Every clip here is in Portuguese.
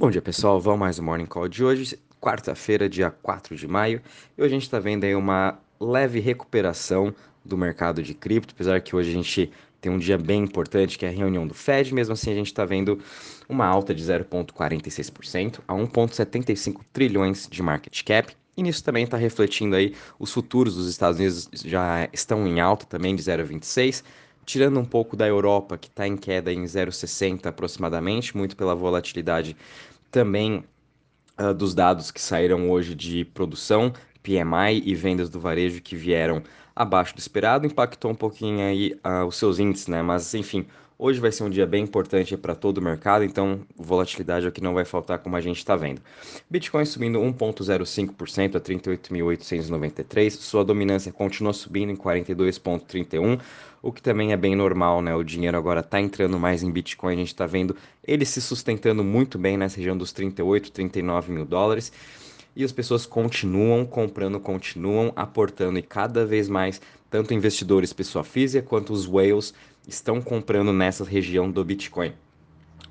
Bom dia pessoal, vamos mais um Morning Call de hoje, quarta-feira, dia 4 de maio, e hoje a gente está vendo aí uma leve recuperação do mercado de cripto, apesar que hoje a gente tem um dia bem importante, que é a reunião do Fed, mesmo assim a gente está vendo uma alta de 0,46% a 1,75 trilhões de market cap, e nisso também está refletindo aí os futuros dos Estados Unidos já estão em alta também de 0,26, tirando um pouco da Europa, que está em queda em 0,60 aproximadamente, muito pela volatilidade também uh, dos dados que saíram hoje de produção, PMI e vendas do varejo que vieram abaixo do esperado, impactou um pouquinho aí uh, os seus índices, né? Mas enfim, Hoje vai ser um dia bem importante para todo o mercado, então volatilidade aqui não vai faltar como a gente está vendo. Bitcoin subindo 1,05% a 38.893, sua dominância continua subindo em 42,31%, o que também é bem normal, né? O dinheiro agora está entrando mais em Bitcoin, a gente está vendo ele se sustentando muito bem nessa região dos 38, 39 mil dólares e as pessoas continuam comprando, continuam aportando e cada vez mais, tanto investidores pessoa física quanto os whales estão comprando nessa região do Bitcoin.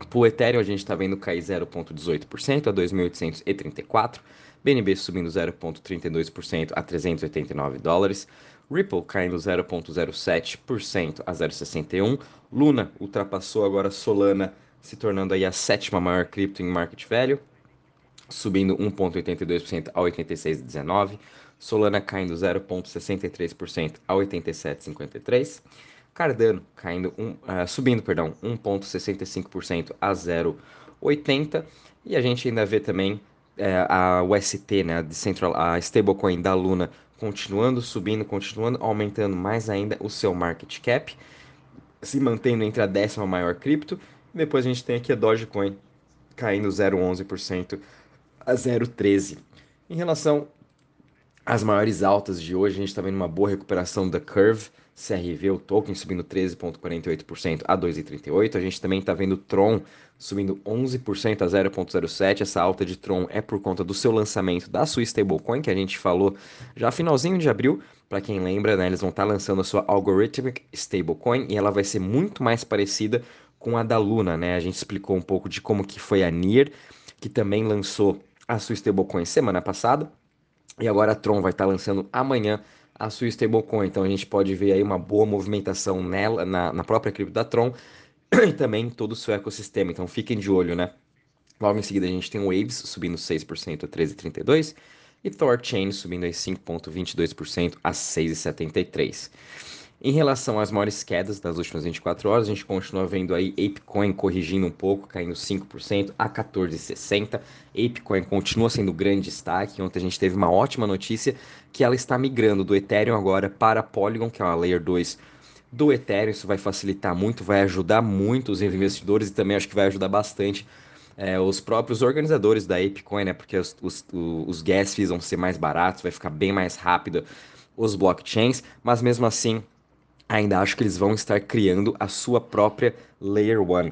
Para o Ethereum, a gente está vendo cair 0,18% a 2.834, BNB subindo 0,32% a 389 dólares, Ripple caindo 0,07% a 0,61, Luna ultrapassou agora Solana, se tornando aí a sétima maior cripto em market value, subindo 1,82% a 86,19, Solana caindo 0,63% a 87,53, Cardano caindo um, uh, subindo, perdão, 1.65% a 0.80 e a gente ainda vê também uh, a UST, né, a, Central, a stablecoin da Luna continuando subindo, continuando aumentando mais ainda o seu market cap, se mantendo entre a décima maior cripto. Depois a gente tem aqui a Dogecoin caindo 0,11% a 0,13. Em relação às maiores altas de hoje, a gente está vendo uma boa recuperação da Curve, CRV, o token subindo 13,48% a 2,38. A gente também está vendo Tron subindo 11% a 0,07. Essa alta de Tron é por conta do seu lançamento da sua stablecoin, que a gente falou já finalzinho de abril. Para quem lembra, né, eles vão estar tá lançando a sua Algorithmic Stablecoin e ela vai ser muito mais parecida com a da Luna, né? A gente explicou um pouco de como que foi a NIR, que também lançou a sua stablecoin semana passada. E agora a Tron vai estar tá lançando amanhã a sua stablecoin. Então a gente pode ver aí uma boa movimentação nela, na, na própria cripto da Tron e também todo o seu ecossistema. Então fiquem de olho, né? Logo em seguida a gente tem o Waves subindo 6% a 13,32 e Thorchain subindo aí 5,22% a 6,73. Em relação às maiores quedas das últimas 24 horas, a gente continua vendo aí ApeCoin corrigindo um pouco, caindo 5% a 14,60. ApeCoin continua sendo grande destaque. Ontem a gente teve uma ótima notícia que ela está migrando do Ethereum agora para Polygon, que é uma Layer 2 do Ethereum. Isso vai facilitar muito, vai ajudar muito os investidores e também acho que vai ajudar bastante é, os próprios organizadores da ApeCoin, né? Porque os, os, os gas fees vão ser mais baratos, vai ficar bem mais rápido os blockchains, mas mesmo assim ainda acho que eles vão estar criando a sua própria Layer 1.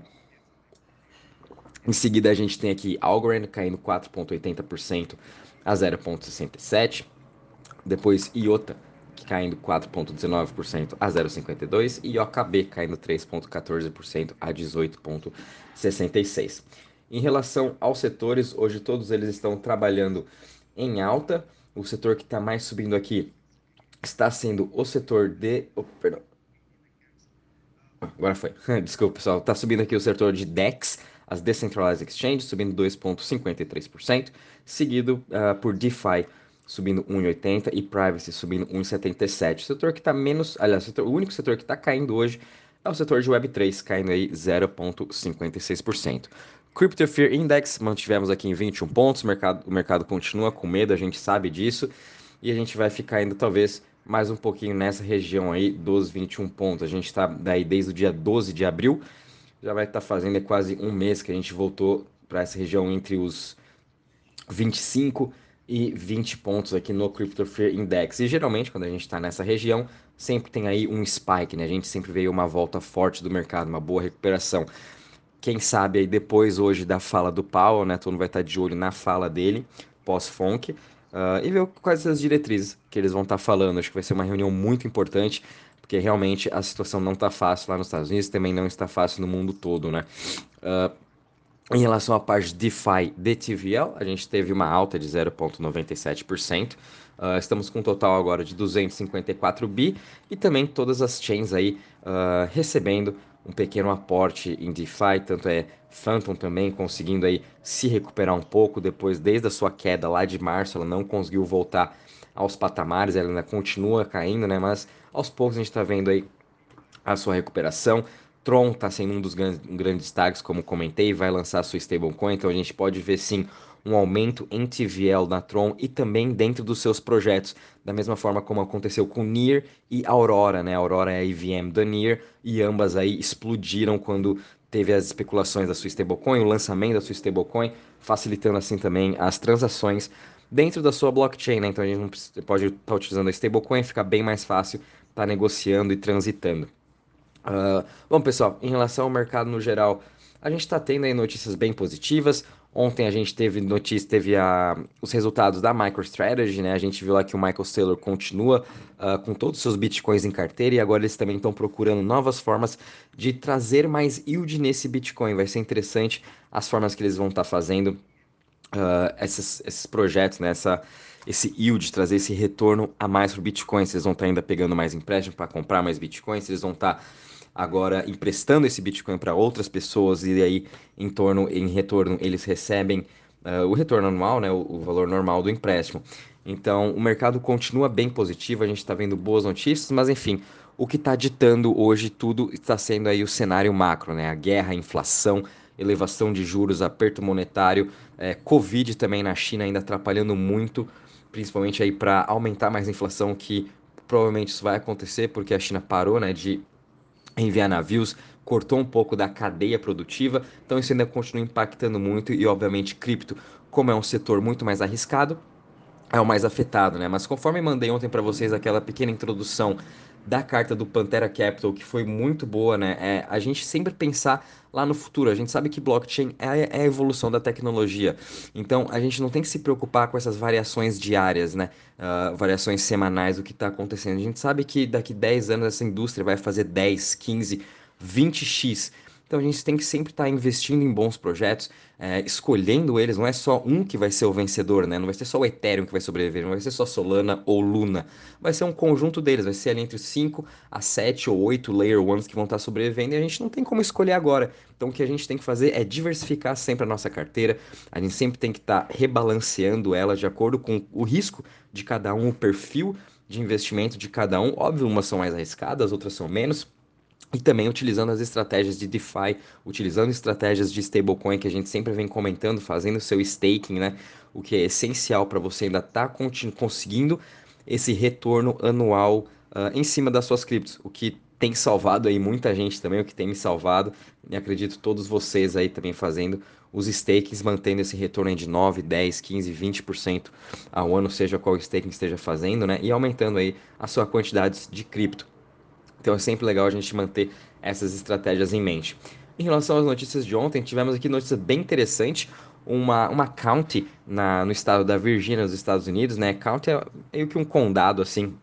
Em seguida, a gente tem aqui Algorand caindo 4,80% a 0,67%. Depois, IOTA caindo 4,19% a 0,52% e OKB caindo 3,14% a 18,66%. Em relação aos setores, hoje todos eles estão trabalhando em alta. O setor que está mais subindo aqui está sendo o setor de. Oh, perdão. Agora foi. Desculpa, pessoal. Está subindo aqui o setor de DEX, as Decentralized Exchanges, subindo 2,53%, seguido uh, por DeFi, subindo 1,80% e Privacy subindo 1,77%. O setor que está menos. Aliás, o, setor, o único setor que está caindo hoje é o setor de Web3, caindo aí 0,56%. Crypto Fear Index, mantivemos aqui em 21 pontos, o mercado, o mercado continua com medo, a gente sabe disso, e a gente vai ficar ainda talvez mais um pouquinho nessa região aí dos 21 pontos. A gente está daí desde o dia 12 de abril, já vai estar tá fazendo é quase um mês que a gente voltou para essa região entre os 25 e 20 pontos aqui no Crypto Fear Index. E geralmente, quando a gente está nessa região, sempre tem aí um spike, né? A gente sempre veio uma volta forte do mercado, uma boa recuperação. Quem sabe aí depois hoje da fala do Powell, né? Todo mundo vai estar tá de olho na fala dele, pós-FONC uh, e ver quais as diretrizes que eles vão estar tá falando. Acho que vai ser uma reunião muito importante, porque realmente a situação não está fácil lá nos Estados Unidos, também não está fácil no mundo todo, né? Uh, Em relação à parte DeFi DTVL, a gente teve uma alta de 0,97%. Uh, ah, estamos com um total agora de 254 bi e também todas as chains aí uh, recebendo um pequeno aporte em DeFi, tanto é Phantom também conseguindo aí se recuperar um pouco depois, desde a sua queda lá de março, ela não conseguiu voltar aos patamares, ela ainda continua caindo, né? Mas aos poucos a gente está vendo aí a sua recuperação. Tron está sendo um dos grandes, grandes destaques, como comentei, vai lançar sua stablecoin, então a gente pode ver sim um aumento em TVL na Tron e também dentro dos seus projetos, da mesma forma como aconteceu com Nier e Aurora, né? Aurora é a EVM da Nier e ambas aí explodiram quando teve as especulações da sua stablecoin, o lançamento da sua stablecoin, facilitando assim também as transações dentro da sua blockchain, né? Então a gente não pode estar tá utilizando a stablecoin, fica bem mais fácil estar tá negociando e transitando. Uh, bom, pessoal, em relação ao mercado no geral, a gente está tendo aí notícias bem positivas. Ontem a gente teve notícia, teve a, os resultados da MicroStrategy, né? A gente viu lá que o Michael Saylor continua uh, com todos os seus bitcoins em carteira e agora eles também estão procurando novas formas de trazer mais yield nesse bitcoin. Vai ser interessante as formas que eles vão estar tá fazendo uh, esses, esses projetos, né? Essa, esse yield, trazer esse retorno a mais para o Bitcoin. Se eles vão estar tá ainda pegando mais empréstimo para comprar mais Bitcoins, se eles vão estar tá agora emprestando esse Bitcoin para outras pessoas e aí em torno, em retorno, eles recebem uh, o retorno anual, né, o, o, valor normal do empréstimo. Então, o mercado continua bem positivo, a gente está vendo boas notícias, mas enfim, o que está ditando hoje tudo está sendo aí o cenário macro, né, a guerra, a inflação, elevação de juros, aperto monetário, é, Covid também na China ainda atrapalhando muito, principalmente aí para aumentar mais a inflação, que provavelmente isso vai acontecer porque a China parou, né, de enviar navios, cortou um pouco da cadeia produtiva, então isso ainda continua impactando muito e obviamente cripto, como é um setor muito mais arriscado, é o mais afetado, né? Mas conforme mandei ontem para vocês aquela pequena introdução da carta do Pantera Capital, que foi muito boa, né? É a gente sempre pensar lá no futuro. A gente sabe que blockchain é, é a evolução da tecnologia. Então a gente não tem que se preocupar com essas variações diárias, né? Uh, variações semanais do que está acontecendo. A gente sabe que daqui 10 anos essa indústria vai fazer 10, 15, 20x. Então a gente tem que sempre estar tá investindo em bons projetos, é, escolhendo eles. Não é só um que vai ser o vencedor, né? Não vai ser só o Ethereum que vai sobreviver, não vai ser só Solana ou Luna. Vai ser um conjunto deles, vai ser ali entre 5 a 7 ou 8 Layer Ones que vão estar tá sobrevivendo e a gente não tem como escolher agora. Então o que a gente tem que fazer é diversificar sempre a nossa carteira. A gente sempre tem que estar tá rebalanceando ela de acordo com o risco de cada um, o perfil de investimento de cada um. Óbvio, umas são mais arriscadas, outras são menos e também utilizando as estratégias de DeFi, utilizando estratégias de stablecoin que a gente sempre vem comentando, fazendo seu staking, né? O que é essencial para você ainda estar tá conseguindo esse retorno anual uh, em cima das suas criptos, o que tem salvado aí muita gente também, o que tem me salvado, e acredito todos vocês aí também fazendo os stakings, mantendo esse retorno de 9, 10, 15, 20% ao ano, seja qual staking esteja fazendo, né? E aumentando aí a sua quantidade de cripto. Então é sempre legal a gente manter essas estratégias em mente. Em relação às notícias de ontem, tivemos aqui notícia bem interessante. Uma, uma county na, no estado da Virgínia, nos Estados Unidos, né? County é meio que um condado, assim,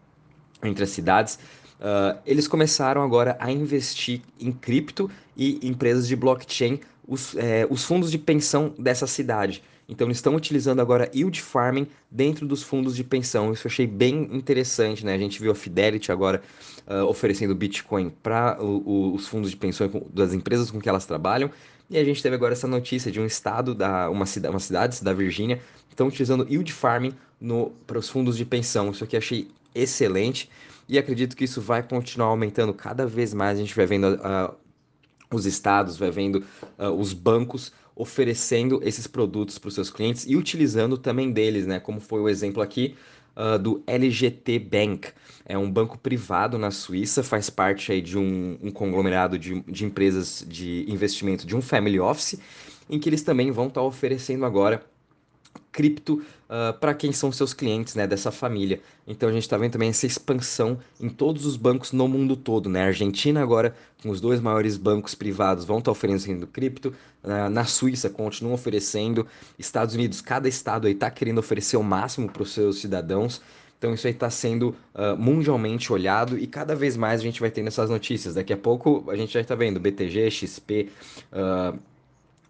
entre as cidades. Uh, eles começaram agora a investir em cripto e empresas de blockchain, os, é, os fundos de pensão dessa cidade. Então eles estão utilizando agora yield farming dentro dos fundos de pensão. Isso eu achei bem interessante, né? A gente viu a Fidelity agora uh, oferecendo Bitcoin para os fundos de pensão das empresas com que elas trabalham. E a gente teve agora essa notícia de um estado, da, uma, uma cidade da Virgínia, estão utilizando yield farming para os fundos de pensão. Isso aqui achei excelente e acredito que isso vai continuar aumentando cada vez mais. A gente vai vendo uh, os estados, vai vendo uh, os bancos oferecendo esses produtos para os seus clientes e utilizando também deles, né? Como foi o exemplo aqui uh, do LGT Bank. É um banco privado na Suíça, faz parte aí de um, um conglomerado de, de empresas de investimento de um family office, em que eles também vão estar tá oferecendo agora cripto uh, ah, para quem são seus clientes né, dessa família. Então a gente está vendo também essa expansão em todos os bancos no mundo todo. Né? A Argentina agora, com os dois maiores bancos privados, vão estar tá oferecendo cripto. Uh, na Suíça continuam oferecendo. Estados Unidos, cada estado está querendo oferecer o máximo para os seus cidadãos. Então isso aí está sendo uh, mundialmente olhado e cada vez mais a gente vai tendo essas notícias. Daqui a pouco a gente já está vendo BTG, XP, uh,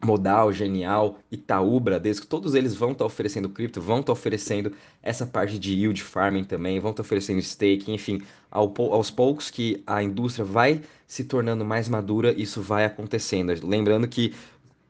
Modal, Genial, Itaú, Bradesco, todos eles vão estar tá oferecendo cripto, vão estar tá oferecendo essa parte de yield farming também, vão estar tá oferecendo stake, enfim, ao, aos poucos que a indústria vai se tornando mais madura, isso vai acontecendo. Lembrando que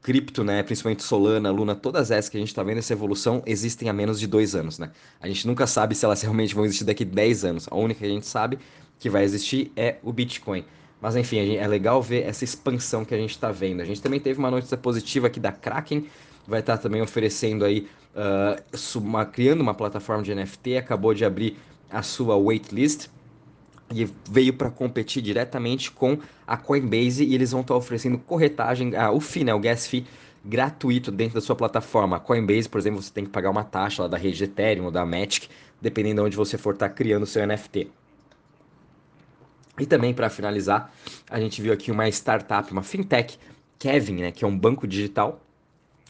cripto, né, principalmente Solana, Luna, todas essas que a gente está vendo essa evolução existem há menos de dois anos, né? A gente nunca sabe se elas realmente vão existir daqui a 10 anos. A única que a gente sabe que vai existir é o Bitcoin. Mas enfim, é legal ver essa expansão que a gente está vendo. A gente também teve uma notícia positiva aqui da Kraken, vai estar tá também oferecendo aí, uh, uma, criando uma plataforma de NFT, acabou de abrir a sua waitlist e veio para competir diretamente com a Coinbase e eles vão estar tá oferecendo corretagem, ah, o FII, né, o gas fee gratuito dentro da sua plataforma. A Coinbase, por exemplo, você tem que pagar uma taxa lá da rede Ethereum ou da Matic, dependendo de onde você for estar tá criando o seu NFT. E também, para finalizar, a gente viu aqui uma startup, uma fintech, Kevin, né, que é um banco digital,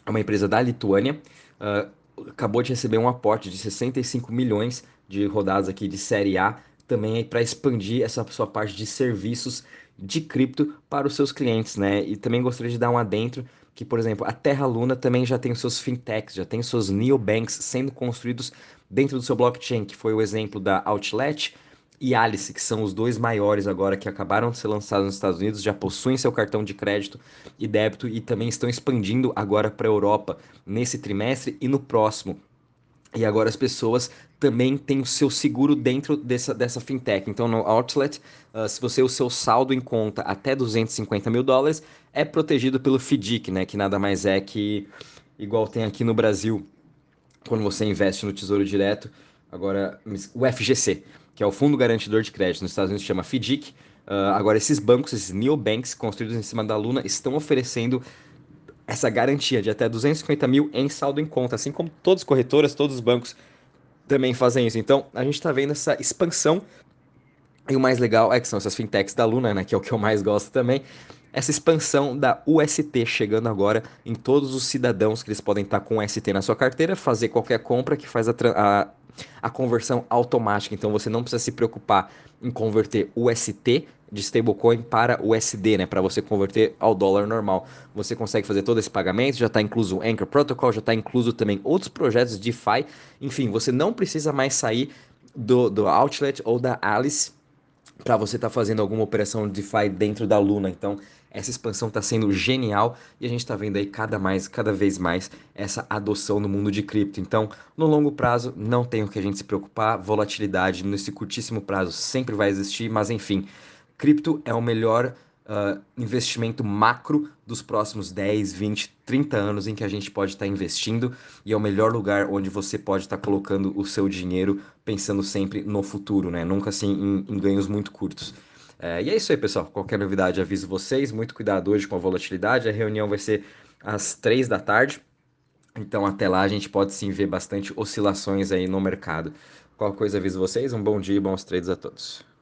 é uma empresa da Lituânia, uh, acabou de receber um aporte de 65 milhões de rodadas aqui de série A, também para expandir essa sua parte de serviços de cripto para os seus clientes, né? E também gostaria de dar um adentro que, por exemplo, a Terra Luna também já tem os seus fintechs, já tem os seus neobanks sendo construídos dentro do seu blockchain, que foi o exemplo da Outlet, e Alice, que são os dois maiores agora que acabaram de ser lançados nos Estados Unidos, já possuem seu cartão de crédito e débito e também estão expandindo agora para a Europa nesse trimestre e no próximo. E agora as pessoas também têm o seu seguro dentro dessa, dessa fintech. Então, no Outlet, uh, se você o seu saldo em conta até 250 mil dólares, é protegido pelo FDIC, né? Que nada mais é que igual tem aqui no Brasil, quando você investe no Tesouro Direto, agora o FGC que é o Fundo Garantidor de Crédito, nos Estados Unidos chama FDIC. Uh, agora, esses bancos, esses neobanks construídos em cima da Luna, estão oferecendo essa garantia de até 250 mil em saldo em conta, assim como todas as corretoras, todos os bancos também fazem isso. Então, a gente está vendo essa expansão. E o mais legal é que são essas fintechs da Luna, né, que é o que eu mais gosto também, essa expansão da UST chegando agora em todos os cidadãos que eles podem estar com UST na sua carteira, fazer qualquer compra que faz a, a a conversão automática. Então você não precisa se preocupar em converter UST de stablecoin para USD, né? Para você converter ao dólar normal. Você consegue fazer todo esse pagamento, já está incluso o Anchor Protocol, já está incluso também outros projetos de DeFi. Enfim, você não precisa mais sair do, do Outlet ou da Alice para você estar tá fazendo alguma operação de DeFi dentro da Luna. Então, essa expansão está sendo genial e a gente está vendo aí cada, mais, cada vez mais essa adoção no mundo de cripto. Então, no longo prazo, não tem o que a gente se preocupar. Volatilidade nesse curtíssimo prazo sempre vai existir, mas enfim, cripto é o melhor uh, investimento macro dos próximos 10, 20, 30 anos em que a gente pode estar tá investindo e é o melhor lugar onde você pode estar tá colocando o seu dinheiro pensando sempre no futuro, né? Nunca assim em, em ganhos muito curtos. É, e é isso aí, pessoal. Qualquer novidade, aviso vocês. Muito cuidado hoje com a volatilidade. A reunião vai ser às três da tarde. Então, até lá, a gente pode sim ver bastante oscilações aí no mercado. Qualquer coisa, aviso vocês. Um bom dia e bons trades a todos.